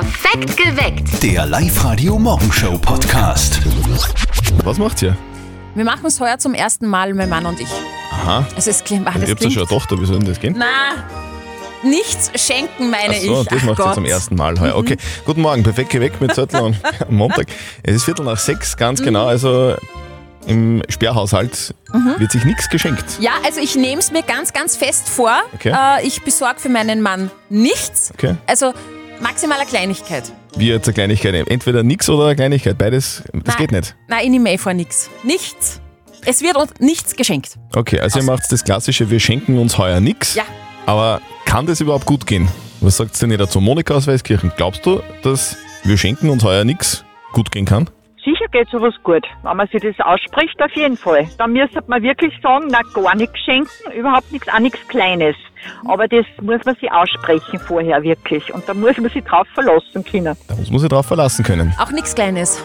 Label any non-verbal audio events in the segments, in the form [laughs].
Perfekt geweckt. Der Live-Radio-Morgenshow-Podcast. Was macht ihr? Wir machen es heuer zum ersten Mal, mein Mann und ich. Aha. Also es klingt, Ihr das habt ja schon eine Tochter, wie soll denn das gehen? Na, nichts schenken, meine Ach so, ich. das Ach macht ihr. Mhm. zum ersten Mal heuer. Okay, guten Morgen, perfekt geweckt mit Zettel und [laughs] Montag. Es ist Viertel nach sechs, ganz Mhm. genau. Also im Sperrhaushalt wird sich nichts geschenkt. Ja, also ich nehme es mir ganz, ganz fest vor. Okay. Äh, ich besorge für meinen Mann nichts. Okay. Also maximaler Kleinigkeit. Wie jetzt eine Kleinigkeit. Entweder nichts oder eine Kleinigkeit. Beides, das Nein. geht nicht. Nein, ich nehme eh vor nichts. Nichts. Es wird uns nichts geschenkt. Okay, also ihr macht das klassische, wir schenken uns heuer nichts. Ja. Aber kann das überhaupt gut gehen? Was sagt denn ihr dazu? Monika aus Weißkirchen, glaubst du, dass wir schenken uns heuer nichts gut gehen kann? Sicher geht sowas gut. Wenn man sich das ausspricht, auf jeden Fall. Dann müsste man wirklich sagen, na gar nichts schenken, überhaupt nichts, auch nichts Kleines. Aber das muss man sich aussprechen vorher wirklich. Und da muss man sich drauf verlassen können. Da muss man sich drauf verlassen können. Auch nichts Kleines.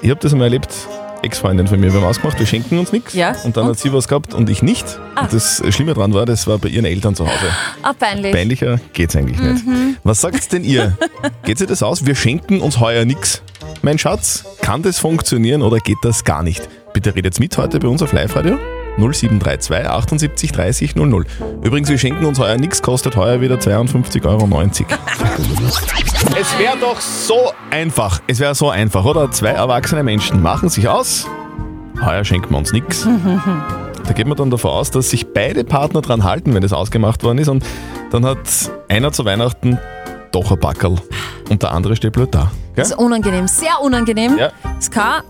Ich habe das einmal erlebt, Ex-Freundin von mir, wir haben ausgemacht, wir schenken uns nichts. Ja, Und dann und? hat sie was gehabt und ich nicht. Ah. Und das Schlimme dran war, das war bei ihren Eltern zu Hause. Ah, peinlich. Peinlicher geht's eigentlich nicht. Mhm. Was sagt denn ihr? [laughs] Geht sich das aus? Wir schenken uns heuer nichts. Mein Schatz, kann das funktionieren oder geht das gar nicht? Bitte redet mit heute bei uns auf Live-Radio. 0732 78 30 00. Übrigens, wir schenken uns heuer nichts, kostet heuer wieder 52,90 Euro. [laughs] es wäre doch so einfach. Es wäre so einfach, oder? Zwei erwachsene Menschen machen sich aus. Heuer schenken wir uns nichts. [laughs] Da geht man dann davon aus, dass sich beide Partner dran halten, wenn das ausgemacht worden ist. Und dann hat einer zu Weihnachten doch ein Backerl und der andere steht blöd da. Gell? Das ist unangenehm, sehr unangenehm. Ja. Es kann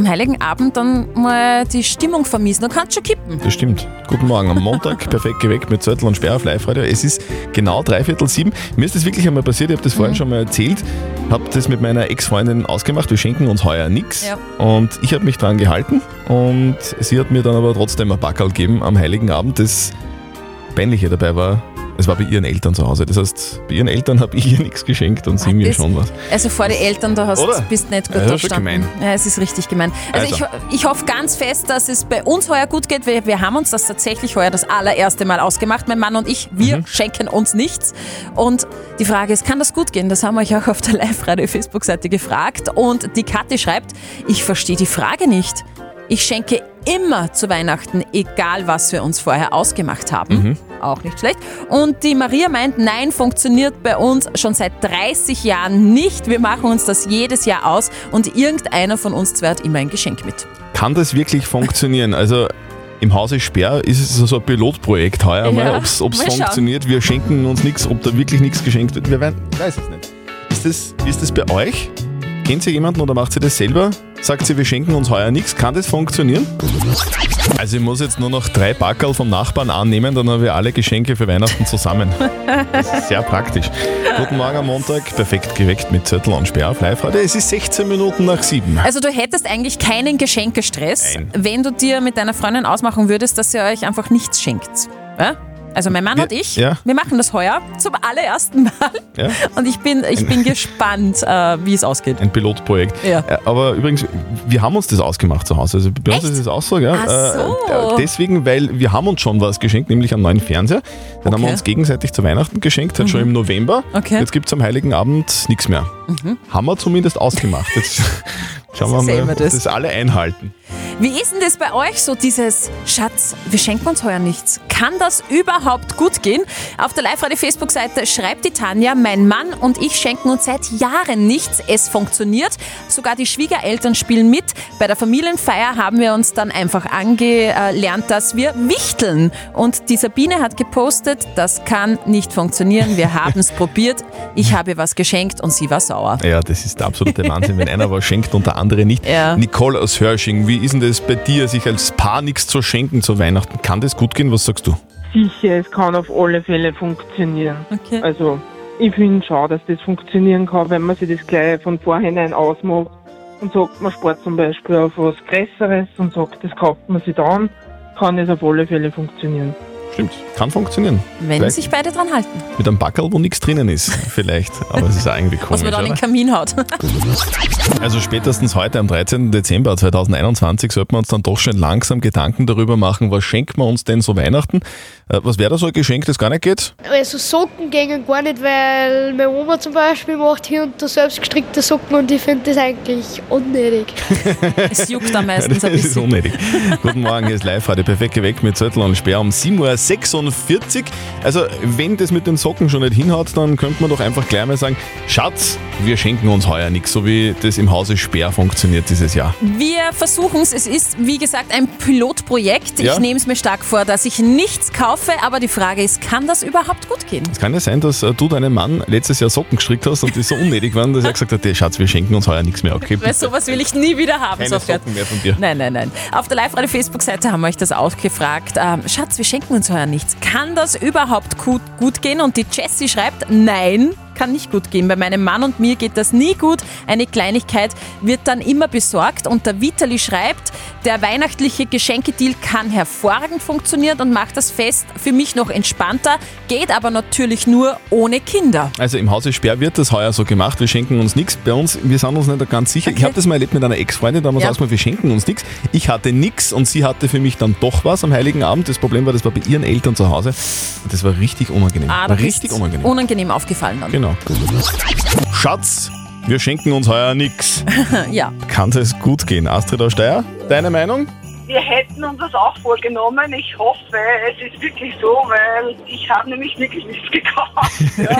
am Heiligen Abend dann mal die Stimmung vermiesen. Dann kann es schon kippen. Das stimmt. Guten Morgen. Am Montag [laughs] perfekt geweckt mit Zettel und Sperr auf Live-Radio. Es ist genau dreiviertel sieben. Mir ist das wirklich einmal passiert. Ich habe das vorhin schon mal erzählt. Habe das mit meiner Ex-Freundin ausgemacht. Wir schenken uns heuer nichts. Ja. Und ich habe mich dran gehalten. Und sie hat mir dann aber trotzdem ein Backerl gegeben am Heiligen Abend. Das Peinliche dabei war, es war bei ihren Eltern zu Hause. Das heißt, bei ihren Eltern habe ich ihr nichts geschenkt und sie mir Das- schon was. Also vor die Eltern, da hast, Oder? bist nicht gut Ja, da das gestanden. Ja, es ist richtig gemein. Also, Also. Ich, ich hoffe ganz fest, dass es bei uns heuer gut geht. Wir, wir haben uns das tatsächlich heuer das allererste Mal ausgemacht, mein Mann und ich. Wir Mhm. schenken uns nichts. Und die Frage ist, kann das gut gehen? Das haben wir euch auch auf der Live-Radio-Facebook-Seite gefragt. Und die Kathi schreibt, ich verstehe die Frage nicht. Ich schenke immer zu Weihnachten, egal was wir uns vorher ausgemacht haben. Mhm. Auch nicht schlecht. Und die Maria meint, nein, funktioniert bei uns schon seit 30 Jahren nicht. Wir machen uns das jedes Jahr aus und irgendeiner von uns zwei hat immer ein Geschenk mit. Kann das wirklich funktionieren? Also im Hause Sperr ist es so ein Pilotprojekt heuer Ja, mal, ob es funktioniert. Wir schenken uns nichts, ob da wirklich nichts geschenkt wird. Wir werden, ich weiß es nicht. Ist das, ist das bei euch? Kennt ihr jemanden oder macht ihr das selber? Sagt sie, wir schenken uns heuer nichts. Kann das funktionieren? Also ich muss jetzt nur noch drei Backerl vom Nachbarn annehmen, dann haben wir alle Geschenke für Weihnachten zusammen. Das ist sehr praktisch. Guten Morgen am Montag, perfekt geweckt mit Zettel und Sperr auf live -Radio. Es ist 16 Minuten nach sieben. Also du hättest eigentlich keinen Geschenkestress, Nein. wenn du dir mit deiner Freundin ausmachen würdest, dass ihr euch einfach nichts schenkt. Ja? Also mein Mann Wir- und ich, ja. wir machen das heuer zum allerersten Mal. Ja? Und ich bin, ich bin gespannt, äh, wie es ausgeht. Ein Pilotprojekt. Ja. Äh, Aber übrigens, wir haben uns das ausgemacht zu Hause. Also bei uns Echt? ist es auch so, ja. Ach so. Äh, deswegen, weil wir haben uns schon was geschenkt, nämlich einen neuen Fernseher. Den haben wir Okay. uns gegenseitig zu Weihnachten geschenkt, halt schon im November. Okay. Jetzt gibt es am Heiligen Abend nichts mehr. Haben wir zumindest ausgemacht. Jetzt [laughs] schauen wir mal, ob das. das alle einhalten. Wie ist denn das bei euch so, dieses Schatz, wir schenken uns heuer nichts? Kann das überhaupt gut gehen? Auf der Live-Radio-Facebook-Seite schreibt die Tanja, mein Mann und ich schenken uns seit Jahren nichts. Es funktioniert. Sogar die Schwiegereltern spielen mit. Bei der Familienfeier haben wir uns dann einfach angelernt, dass wir wichteln. Und die Sabine hat gepostet, das kann nicht funktionieren. Wir haben es [laughs] probiert. Ich habe was geschenkt und sie war sauer. Ja, das ist der absolute Wahnsinn, wenn einer was schenkt und der andere nicht. Ja. Nicole aus Hörsching, wie ist denn das bei dir, sich als Paar nichts zu schenken zu Weihnachten? Kann das gut gehen? Was sagst du? Sicher, es kann auf alle Fälle funktionieren. Okay. Also, ich finde schon, dass das funktionieren kann, wenn man sich das gleich von vorhinein ausmacht und sagt, man spart zum Beispiel auf was Größeres und sagt, das kauft man sich dann, kann es auf alle Fälle funktionieren. Stimmt, kann funktionieren. Wenn Vielleicht sich beide dran halten. mit einem Backerl, wo nichts drinnen ist, [laughs] vielleicht. Aber es ist auch irgendwie Was komisch. man dann in den Kamin haut. [laughs] Also spätestens heute, am 13. Dezember 2021, sollten wir uns dann doch schon langsam Gedanken darüber machen, was schenkt man uns denn so Weihnachten? Äh, Was wäre da so ein Geschenk, das gar nicht geht? Also Socken gehen gar nicht, weil meine Oma zum Beispiel macht hier und da selbst gestrickte Socken und ich finde das eigentlich unnötig. [laughs] Es juckt am meisten Das ein ist bisschen. unnötig. Guten Morgen, hier ist live heute perfekt geweckt mit Zettel und Sperr um 7.46 Uhr. Also, wenn das mit den Socken schon nicht hinhaut, dann könnte man doch einfach gleich mal sagen: Schatz, wir schenken uns heuer nichts, so wie das im Hause Sperr funktioniert dieses Jahr. Wir versuchen es. Es ist, wie gesagt, ein Pilotprojekt. Ja. Ich nehme es mir stark vor, dass ich nichts kaufe, aber die Frage ist, kann das überhaupt gut gehen? Es kann ja sein, dass äh, du deinem Mann letztes Jahr Socken gestrickt hast und die so unnötig waren, dass er gesagt hat: "Hey, Schatz, wir schenken uns heuer nichts mehr. Okay, Weil sowas will ich nie wieder haben. Keine Sofort. Socken mehr von dir. Nein, nein, nein. Auf der Live-Radio-Facebook-Seite haben wir euch das auch gefragt. Ähm, Schatz, wir schenken uns heuer nichts. Kann das überhaupt gut, gut gehen? Und die Jessie schreibt, nein, kann nicht gut gehen. Bei meinem Mann und mir geht das nie gut. Eine Kleinigkeit wird dann immer besorgt. Und der Vitali schreibt, der weihnachtliche Geschenkedeal kann hervorragend funktionieren und macht das Fest für mich noch entspannter, geht aber natürlich nur ohne Kinder. Also im Hause Sperr wird das heuer so gemacht, wir schenken uns nichts. Bei uns, wir sind uns nicht ganz sicher. Ich Okay. habe das mal erlebt mit einer Ex-Freundin, da haben wir Ja. wir schenken uns nichts. Ich hatte nichts und sie hatte für mich dann doch was am Heiligen Abend. Das Problem war, das war bei ihren Eltern zu Hause. Das war richtig unangenehm. Ah, war richtig unangenehm. Unangenehm aufgefallen dann. genau. Schatz, wir schenken uns heuer nichts. [laughs] Ja. Kann das gut gehen? Astrid aus Steyr, deine Meinung? Wir hätten uns das auch vorgenommen. Ich hoffe, es ist wirklich so, weil ich habe nämlich wirklich nichts [laughs] gekauft. Ja.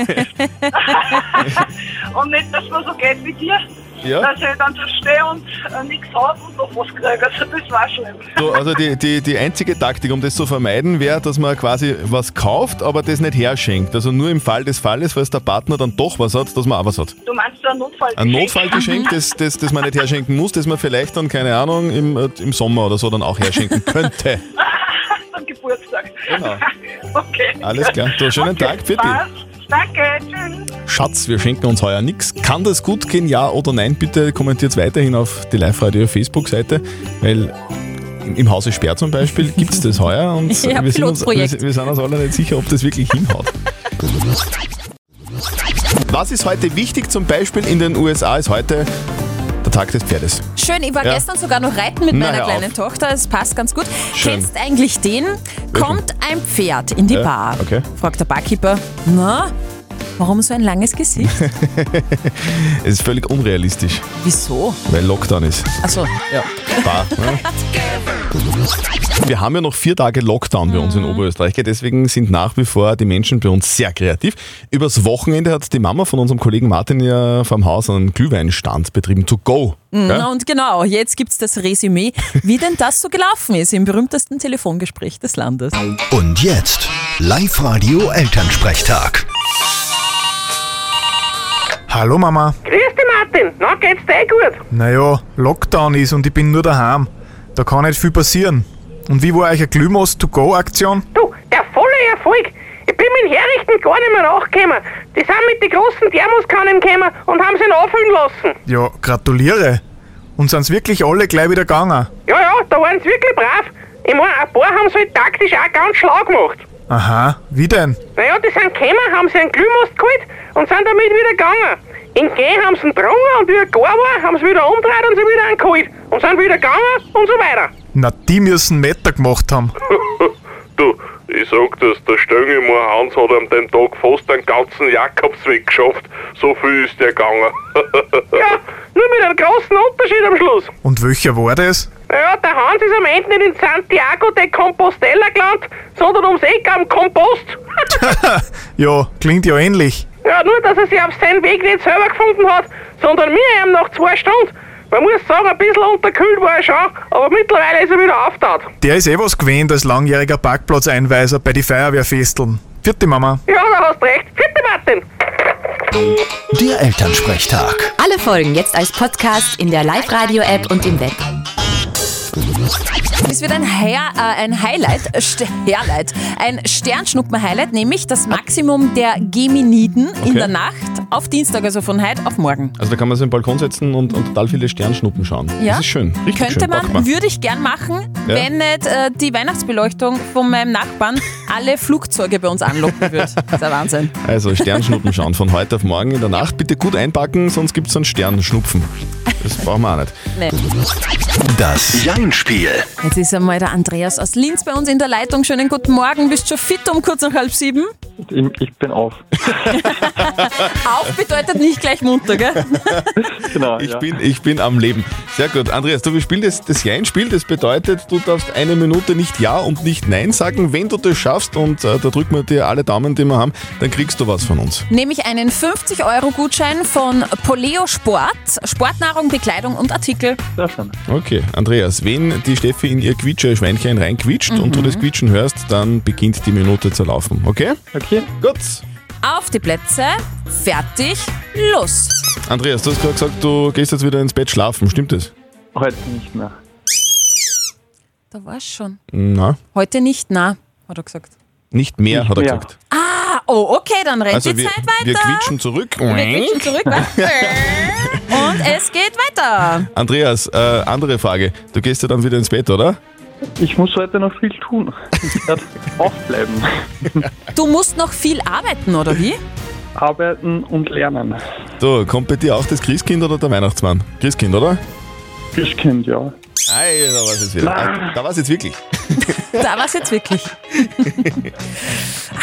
[laughs] und nicht, dass man so geht wie dir, Ja. dass ich dann so stehe und äh, nichts habe und noch was kriege. Also das war schlimm. So, also die, die, die einzige Taktik, um das zu vermeiden, wäre, dass man quasi was kauft, aber das nicht herschenkt. Also nur im Fall des Falles, falls der Partner dann doch was hat, dass man auch was hat. Du meinst ein Notfall? Ein Notfallgeschenk, das, das, das man nicht herschenken muss, das man vielleicht dann, keine Ahnung, im, äh, im Sommer oder so dann auch herschenken könnte. [laughs] Am Geburtstag. Genau. [laughs] Okay. Alles klar. Du, schönen okay, Tag, passt. Danke, tschüss. Schatz, wir schenken uns heuer nichts. Kann das gut gehen, ja oder nein? Bitte kommentiert weiterhin auf die Live-Radio-Facebook-Seite, weil im- Hause Sperr zum Beispiel gibt es das heuer und [laughs] Ja, wir, sind uns, wir, wir sind uns alle nicht sicher, ob das wirklich hinhaut. Was ist heute wichtig? Zum Beispiel in den USA ist heute der Tag des Pferdes. Schön, ich war Ja. gestern sogar noch reiten mit meiner kleinen auf. Tochter. Es passt ganz gut. Schön. Kennst eigentlich den? Kommt ein Pferd in die Ja, Bar. okay. Fragt der Barkeeper, na, warum so ein langes Gesicht? [laughs] Es ist völlig unrealistisch, Wieso? weil Lockdown ist. Achso, ja. Bar, ne? Wir haben ja noch vier Tage Lockdown bei uns in Oberösterreich, gell? deswegen sind nach wie vor die Menschen bei uns sehr kreativ. Übers Wochenende hat die Mama von unserem Kollegen Martin ja vom Haus einen Glühweinstand betrieben, to go. gell? Und genau, jetzt gibt's das Resümee, wie denn das so gelaufen ist im berühmtesten Telefongespräch des Landes. Und jetzt Live-Radio Elternsprechtag. Hallo Mama. Grüß dich, Martin. Na, geht's dir eh gut? Naja, Lockdown ist und ich bin nur daheim. Da kann nicht viel passieren. Und wie war euch eine Glühmost-to-go-Aktion? Du, der volle Erfolg. Ich bin mit Herrichten gar nicht mehr nachgekommen. Die sind mit den großen Thermoskannen gekommen und haben sie auffüllen lassen. Ja, gratuliere. Und sind's wirklich alle gleich wieder gegangen? Ja, ja, da waren sie wirklich brav. Ich meine, ein paar haben sie halt taktisch auch ganz schlau gemacht. Aha, wie denn? Naja, die sind gekommen, haben sie einen Glühmost geholt und sind damit wieder gegangen. In G haben sie ihn getrunken und wie er gar war, haben sie wieder umgedreht und sie wieder angeholt. Und sind wieder gegangen und so weiter. Na, die müssen Meter gemacht haben. [laughs] Du, ich sag das, der Stöngelmoor Hans hat am den Tag fast einen ganzen Jakobsweg geschafft. So viel ist der gegangen. [laughs] Ja, nur mit einem großen Unterschied am Schluss. Und welcher war das? Naja, der Hans ist am Ende nicht in Santiago de Compostela gelandet, sondern ums Eck am Kompost. [laughs] Ja, klingt ja ähnlich. ja, nur, dass er sich auf seinen Weg nicht selber gefunden hat, sondern mir ihm nach zwei Stunden. Man muss sagen, ein bisschen unterkühlt war er schon, aber mittlerweile ist er wieder auftaut. Der ist eh was gewähnt als langjähriger Parkplatzeinweiser bei die Feuerwehrfesteln. Vierte Mama. Ja, da hast recht. Vierte Martin. Der Elternsprechtag. Alle Folgen jetzt als Podcast in der Live-Radio-App und im Web. Es wird ein, Hair, äh, ein Highlight, äh, St Hairlight, ein Sternschnuppen-Highlight, nämlich das Maximum der Geminiden in Okay. der Nacht auf Dienstag, also von heute auf morgen. Also da kann man sich im Balkon setzen und, und total viele Sternschnuppen schauen. Ja. Das ist schön. Richtig Könnte schön. Man, würde ich gern machen, Ja. wenn nicht äh, die Weihnachtsbeleuchtung von meinem Nachbarn alle Flugzeuge bei uns anlocken würde. Das ist der Wahnsinn. Also Sternschnuppen schauen von heute auf morgen in der Nacht. Bitte gut einpacken, sonst gibt es einen Sternschnupfen. Das brauchen wir auch nicht. Nee. Das Jein-Spiel. Jetzt ist einmal der Andreas aus Linz bei uns in der Leitung. Schönen guten Morgen. Bist schon fit um kurz nach halb sieben? Ich, ich bin auf. [laughs] Auf bedeutet nicht gleich munter, gell? [laughs] Genau, Ich, ja. bin, ich bin am Leben. Sehr gut. Andreas, du, wir spielen das, das Ja-Spiel. Das bedeutet, du darfst eine Minute nicht Ja und nicht Nein sagen. Wenn du das schaffst, und äh, da drücken wir dir alle Daumen, die wir haben, dann kriegst du was von uns. Nämlich einen 50-Euro-Gutschein von Poleo Sport, Sportnahrung, Bekleidung und Artikel. Sehr schön. Okay, Andreas, wenn die Steffi in ihr Quietsche-Schweinchen reinquietscht und du das Quietschen hörst, dann beginnt die Minute zu laufen. Okay? Okay. Gut. Auf die Plätze, fertig, los. Andreas, du hast gerade gesagt, du gehst jetzt wieder ins Bett schlafen. Stimmt das? Heute nicht mehr. Da war's schon. Na, Heute nicht, na, hat er gesagt. nicht mehr, hat er mehr. gesagt. Ah, oh, okay, dann rennt Also die wir, Zeit weiter. wir quietschen zurück. Wir quietschen zurück. [laughs] Und es geht weiter. Andreas, äh, andere Frage. Du gehst ja dann wieder ins Bett, oder? Ich muss heute noch viel tun. Ich werde [laughs] aufbleiben. Du musst noch viel arbeiten, oder wie? Arbeiten und lernen. So, kommt bei dir auch das Christkind oder der Weihnachtsmann? Christkind, oder? Christkind, ja. Ei, da war es jetzt wieder. Ah, Da war es jetzt wirklich. Da war's jetzt wirklich. [laughs]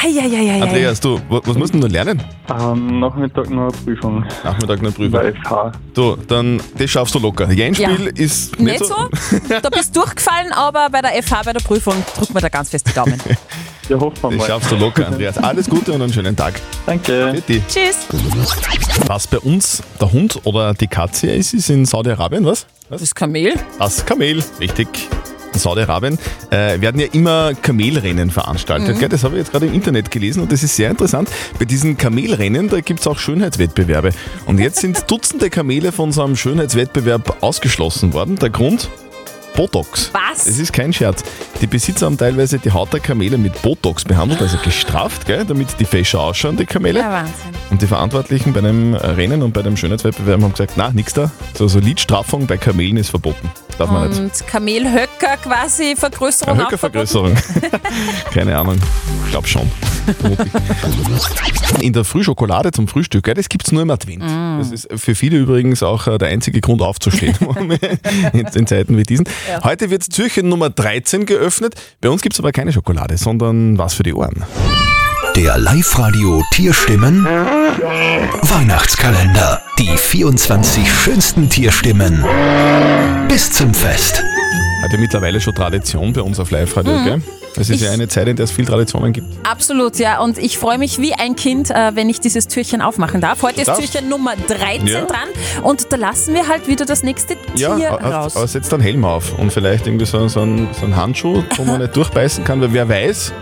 Eieieiei. Andreas, du, wa- was musst du denn lernen? Am Nachmittag noch eine Prüfung. Nachmittag eine Prüfung. Bei FH. Du, dann, das schaffst du locker. Jeinspiel Ja. ist Nicht so? [laughs] Da bist du durchgefallen, aber bei der FH, bei der Prüfung, drücken wir da ganz fest die Daumen. [laughs] Ja, hoffen wir Das mal. schaffst du locker, Andreas. Alles Gute und einen schönen Tag. Danke. Bitte. Tschüss. Was bei uns der Hund oder die Katze ist, ist in Saudi-Arabien, was? Was? Das Kamel. Das Kamel, richtig. In Saudi-Arabien äh, werden ja immer Kamelrennen veranstaltet. Gell? Das habe ich jetzt gerade im Internet gelesen und das ist sehr interessant. Bei diesen Kamelrennen, da gibt es auch Schönheitswettbewerbe. Und jetzt sind [laughs] Dutzende Kamele von so einem Schönheitswettbewerb ausgeschlossen worden. Der Grund? Botox. Was? Das ist kein Scherz. Die Besitzer haben teilweise die Haut der Kamele mit Botox behandelt, also gestraft, gell? damit die fescher ausschauen, die Kamele. Ja, Wahnsinn. Und die Verantwortlichen bei dem Rennen und bei dem Schönheitswettbewerb haben gesagt, na, nix da. So, so Lidstraffung bei Kamelen ist verboten. Darf man nicht. Und Kamelhöcker quasi Vergrößerung verboten. Höckervergrößerung. [laughs] Keine Ahnung. Ich glaube schon. In der Frühschokolade zum Frühstück, gell, das gibt es nur im Advent. Mm. Das ist für viele übrigens auch äh, der einzige Grund aufzustehen [laughs] in, in Zeiten wie diesen. Heute wird Türchen Nummer 13 geöffnet. Bei uns gibt es aber keine Schokolade, sondern was für die Ohren. Der Live-Radio Tierstimmen Weihnachtskalender. Die 24 schönsten Tierstimmen bis zum Fest. Hat ja mittlerweile schon Tradition bei uns auf Live-Radio, gell? Es ist Mhm. Ich- ja eine Zeit, in der es viel Traditionen gibt. Absolut, ja. Und ich freue mich wie ein Kind, äh, wenn ich dieses Türchen aufmachen darf. Heute ist. Türchen Nummer 13 Ja. dran. Und da lassen wir halt wieder das nächste Tier Ja, raus. aber setzt einen Helm auf und vielleicht irgendwie so, so, einen, so einen Handschuh, wo man nicht durchbeißen kann, weil wer weiß,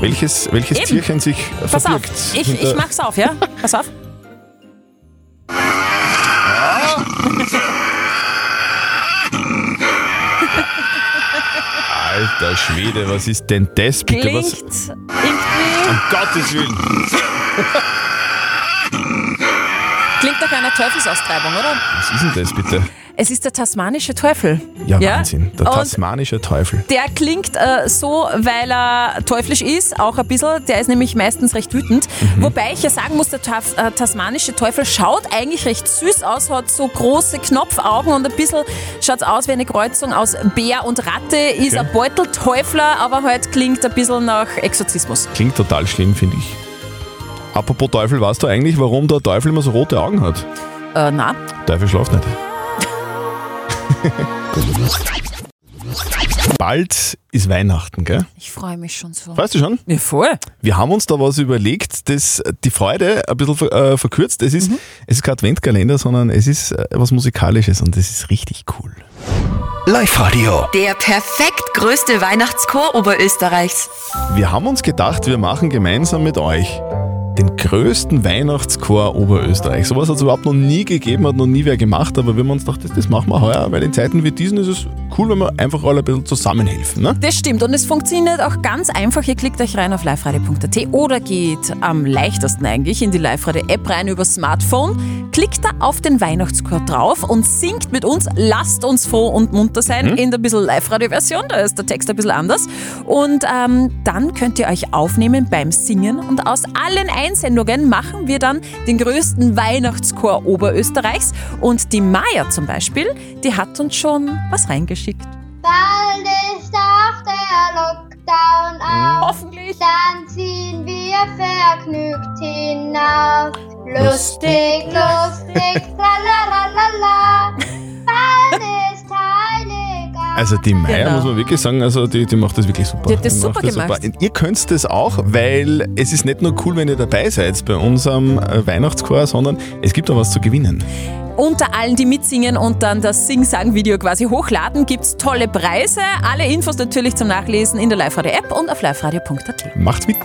welches, welches Eben. Tierchen sich Pass auf, verbirgt. ich, ich mach's auf, ja? Pass auf. [laughs] Alter Schwede, was ist denn das bitte? Klingt Was, irgendwie. um Gottes Willen. Einer Teufelsaustreibung, oder? Was ist denn das bitte? Es ist der tasmanische Teufel. Ja, Wahnsinn. Der Und tasmanische Teufel. Der klingt äh, so, weil er teuflisch ist, auch ein bisschen. Der ist nämlich meistens recht wütend. Mhm. Wobei ich ja sagen muss, der Taf äh, tasmanische Teufel schaut eigentlich recht süß aus, hat so große Knopfaugen und ein bisschen schaut aus wie eine Kreuzung aus Bär und Ratte. Ist Okay. ein Beutelteufler, aber halt klingt ein bisschen nach Exorzismus. Klingt total schlimm, finde ich. Apropos Teufel, weißt du eigentlich, warum der Teufel immer so rote Augen hat? Äh, na, Teufel schlaft nicht. Bald ist Weihnachten, gell? ich freue mich schon so. Weißt du schon? Ja, voll. Wir haben uns da was überlegt, das die Freude ein bisschen äh, verkürzt. Es ist, es ist kein Adventkalender, sondern es ist äh, was Musikalisches und das ist richtig cool. Live-Radio. Der perfekt größte Weihnachtschor Oberösterreichs. Wir haben uns gedacht, wir machen gemeinsam mit euch den größten Weihnachtschor Oberösterreich. Sowas hat es überhaupt noch nie gegeben, hat noch nie wer gemacht, aber wir haben uns gedacht, das, das machen wir heuer, weil in Zeiten wie diesen ist es cool, wenn wir einfach alle ein bisschen zusammenhelfen. Ne? Das stimmt und es funktioniert auch ganz einfach. Ihr klickt euch rein auf liveradio.at oder geht am leichtesten eigentlich in die Live-Radio-App rein über Smartphone, klickt da auf den Weihnachtschor drauf und singt mit uns Lasst uns froh und munter sein in der bisschen Live-Radio-Version. Da ist der Text ein bisschen anders. Und ähm, dann könnt ihr euch aufnehmen beim Singen und aus allen Einsendungen machen wir dann den größten Weihnachtschor Oberösterreichs. Und die Maya zum Beispiel, die hat uns schon was reingeschickt. Bald ist auch der Lockdown aus. Hoffentlich. Dann ziehen wir vergnügt hinaus. Lustig, lustig, tralalala. Bald ist Heiligabend. Also die Meier, Genau. muss man wirklich sagen, also die, die macht das wirklich super. Die hat das macht super gemacht. Und Ihr könnt das auch, weil es ist nicht nur cool, wenn ihr dabei seid bei unserem äh, Weihnachtschor, sondern es gibt auch was zu gewinnen. Unter allen, die mitsingen und dann das Sing-Sang-Video quasi hochladen, gibt's tolle Preise. Alle Infos natürlich zum Nachlesen in der Live-Radio-App und auf liveradio.at. Macht mit.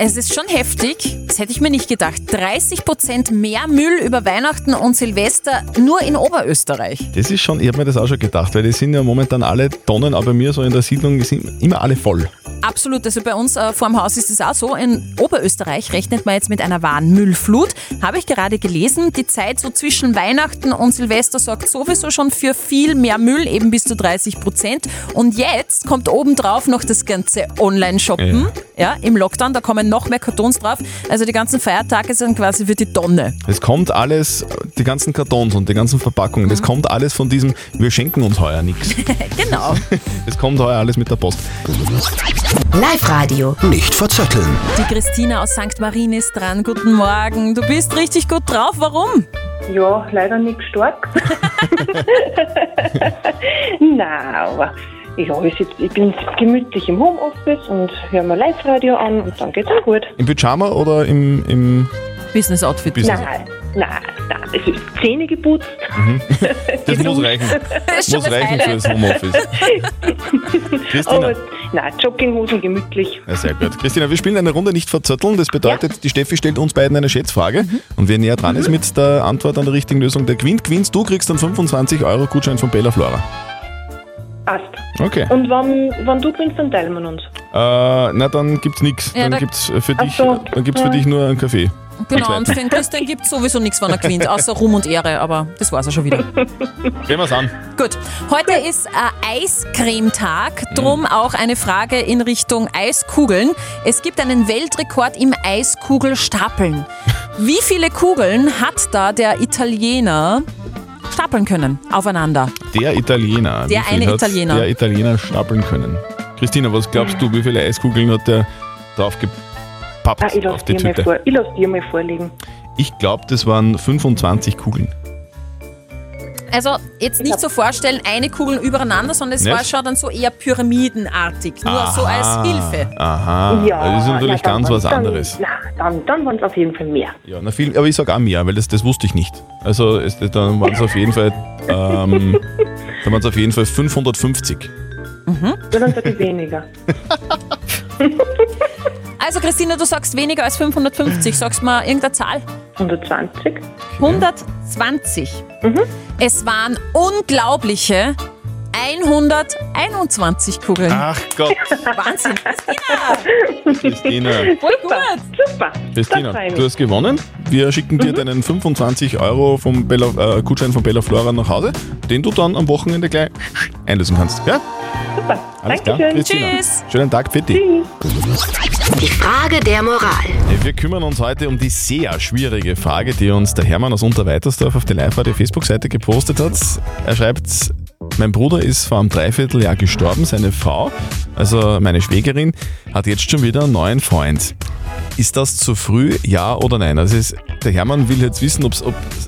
Es ist schon heftig, das hätte ich mir nicht gedacht. 30% mehr Müll über Weihnachten und Silvester nur in Oberösterreich. Das ist schon, ich habe mir das auch schon gedacht, weil die sind ja momentan alle Tonnen, aber bei mir so in der Siedlung die sind immer alle voll. Absolut, also bei uns äh, vor dem Haus ist es auch so. In Oberösterreich rechnet man jetzt mit einer wahren Müllflut. Habe ich gerade gelesen. Die Zeit so zwischen Weihnachten und Silvester sorgt sowieso schon für viel mehr Müll, eben bis zu 30 Prozent. Und jetzt kommt obendrauf noch das ganze Online-Shoppen. Ja. im Lockdown, da kommen noch mehr Kartons drauf. Also die ganzen Feiertage sind quasi für die Tonne. Es kommt alles, die ganzen Kartons und die ganzen Verpackungen, Mhm. das kommt alles von diesem, wir schenken uns heuer nichts. [laughs] genau. [laughs] Das kommt heuer alles mit der Post. Live-Radio. Nicht verzetteln. Die Christina aus St. Marien ist dran. Guten Morgen. Du bist richtig gut drauf. Warum? Ja, leider nicht stark. [laughs] Nein, aber ja, ich, sitz, ich bin gemütlich im Homeoffice und höre mir Live-Radio an und dann geht's mir gut. Im Pyjama oder im, im Business-Outfit? Business. Nein, nein, nein, es ist Zähne geputzt. [laughs] Das muss reichen. Das muss das reichen Highlight. fürs Homeoffice. [laughs] Christina. Aber nein, Jogginghosen gemütlich. Ja, sehr gut. Christina, wir spielen eine Runde nicht verzötteln. Das bedeutet, die Steffi stellt uns beiden eine Schätzfrage. Und wer näher dran ist mit der Antwort an der richtigen Lösung, der gewinnt. Gewinnst du, kriegst dann 25 Euro Gutschein von Bella Flora. Passt. Okay. Und wenn, wenn du gewinnst, dann teilen wir uns. Äh, na, dann gibt's nichts. Ja, dann da- gibt's für dich, so, dann gibt's für ja. dich nur einen Kaffee. Genau, und für den Christian gibt es sowieso nichts, wenn er gewinnt, außer Ruhm und Ehre, aber das war's ja schon wieder. Gehen wir's an. Gut, heute ist äh, Eiscremetag, drum auch eine Frage in Richtung Eiskugeln. Es gibt einen Weltrekord im Eiskugelstapeln. Wie viele Kugeln hat da der Italiener stapeln können aufeinander? Der Italiener. Der Wie viel eine hat Italiener. Der Italiener stapeln können. Christina, was glaubst du, wie viele Eiskugeln hat der drauf gepappt Ah, ich lasse auf die dir, mal Tüte? vor, ich lass dir mal vorlegen. Ich glaube, das waren 25 Kugeln. Also jetzt nicht so vorstellen, eine Kugel übereinander, sondern es Nicht? war schon dann so eher pyramidenartig, nur so als Hilfe. Aha, ja, das ist natürlich na, dann ganz was waren's- anderes. Dann, na, dann, dann waren es auf jeden Fall mehr. Ja, na viel, aber ich sage auch mehr, weil das, das wusste ich nicht. Also es, dann waren es auf jeden Fall, ähm, dann waren es auf jeden Fall 550. Ja, dann sage ich weniger. [laughs] [laughs] Also Christina, du sagst weniger als 550, sagst mal irgendeine Zahl? 120. 120. Es waren unglaubliche 121 Kugeln. Ach Gott, Wahnsinn. Christina. Voll gut. Super. Christina, du hast gewonnen. Wir schicken Mhm. dir deinen 25 Euro vom Bella, äh, Gutschein von Bella Flora nach Hause, den du dann am Wochenende gleich einlösen kannst. Ja? Super. Alles klar, Dankeschön. Christina. Tschüss. Schönen Tag für dich. Die Frage der Moral. Wir kümmern uns heute um die sehr schwierige Frage, die uns der Hermann aus Unterweitersdorf auf der Live-Radio-Facebook-Seite gepostet hat. Er schreibt, mein Bruder ist vor einem Dreivierteljahr gestorben, seine Frau, also meine Schwägerin, hat jetzt schon wieder einen neuen Freund. Ist das zu früh, ja oder nein? Also es, der Hermann will jetzt wissen, ob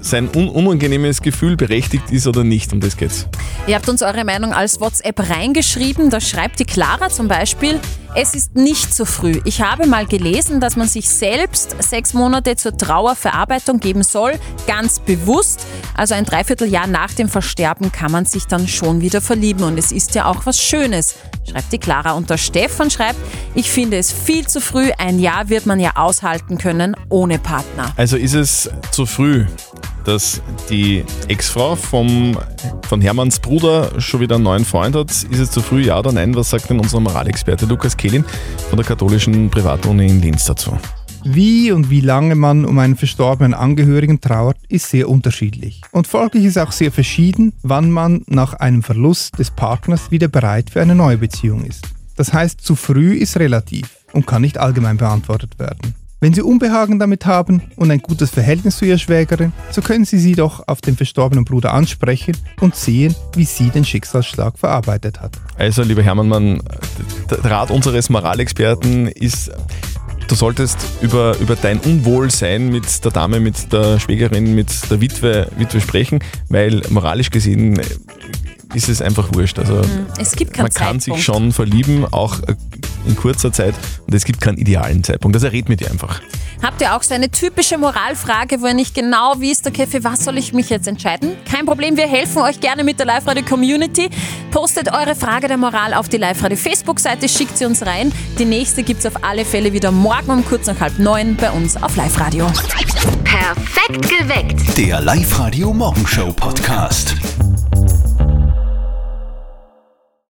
sein un unangenehmes Gefühl berechtigt ist oder nicht. Um das geht's. Ihr habt uns eure Meinung als WhatsApp reingeschrieben. Da schreibt die Clara zum Beispiel, es ist nicht zu früh. Ich habe mal gelesen, dass man sich selbst sechs Monate zur Trauerverarbeitung geben soll, ganz bewusst. Also ein Dreivierteljahr nach dem Versterben kann man sich dann schon wieder verlieben und es ist ja auch was Schönes, schreibt die Clara. Und der Stefan schreibt, ich finde es viel zu früh. Ein Jahr wird man ja aushalten können ohne Partner. Also ist es zu früh? dass die Ex-Frau vom, von Hermanns Bruder schon wieder einen neuen Freund hat. Ist es zu früh, ja oder nein? Was sagt denn unser Moralexperte Lukas Kehlin von der katholischen Privatuni in Linz dazu? Wie und wie lange man um einen verstorbenen Angehörigen trauert, ist sehr unterschiedlich. Und folglich ist auch sehr verschieden, wann man nach einem Verlust des Partners wieder bereit für eine neue Beziehung ist. Das heißt, zu früh ist relativ und kann nicht allgemein beantwortet werden. Wenn Sie Unbehagen damit haben und ein gutes Verhältnis zu Ihrer Schwägerin, so können Sie sie doch auf den verstorbenen Bruder ansprechen und sehen, wie sie den Schicksalsschlag verarbeitet hat. Also, lieber Hermann, man, der Rat unseres Moralexperten ist, du solltest über, über dein Unwohlsein mit der Dame, mit der Schwägerin, mit der Witwe, Witwe sprechen, weil moralisch gesehen ist es einfach wurscht. Also Es gibt keinen man kann sich Zeitpunkt. schon verlieben, auch in kurzer Zeit und es gibt keinen idealen Zeitpunkt. Also red mit dir einfach. Habt ihr auch so eine typische Moralfrage, wo ihr nicht genau wisst, okay, für was soll ich mich jetzt entscheiden? Kein Problem, wir helfen euch gerne mit der Live-Radio-Community. Postet eure Frage der Moral auf die Live-Radio-Facebook-Seite, schickt sie uns rein. Die nächste gibt es auf alle Fälle wieder morgen um kurz nach halb neun bei uns auf Live-Radio. Perfekt geweckt. Der Live-Radio Morgenshow Podcast.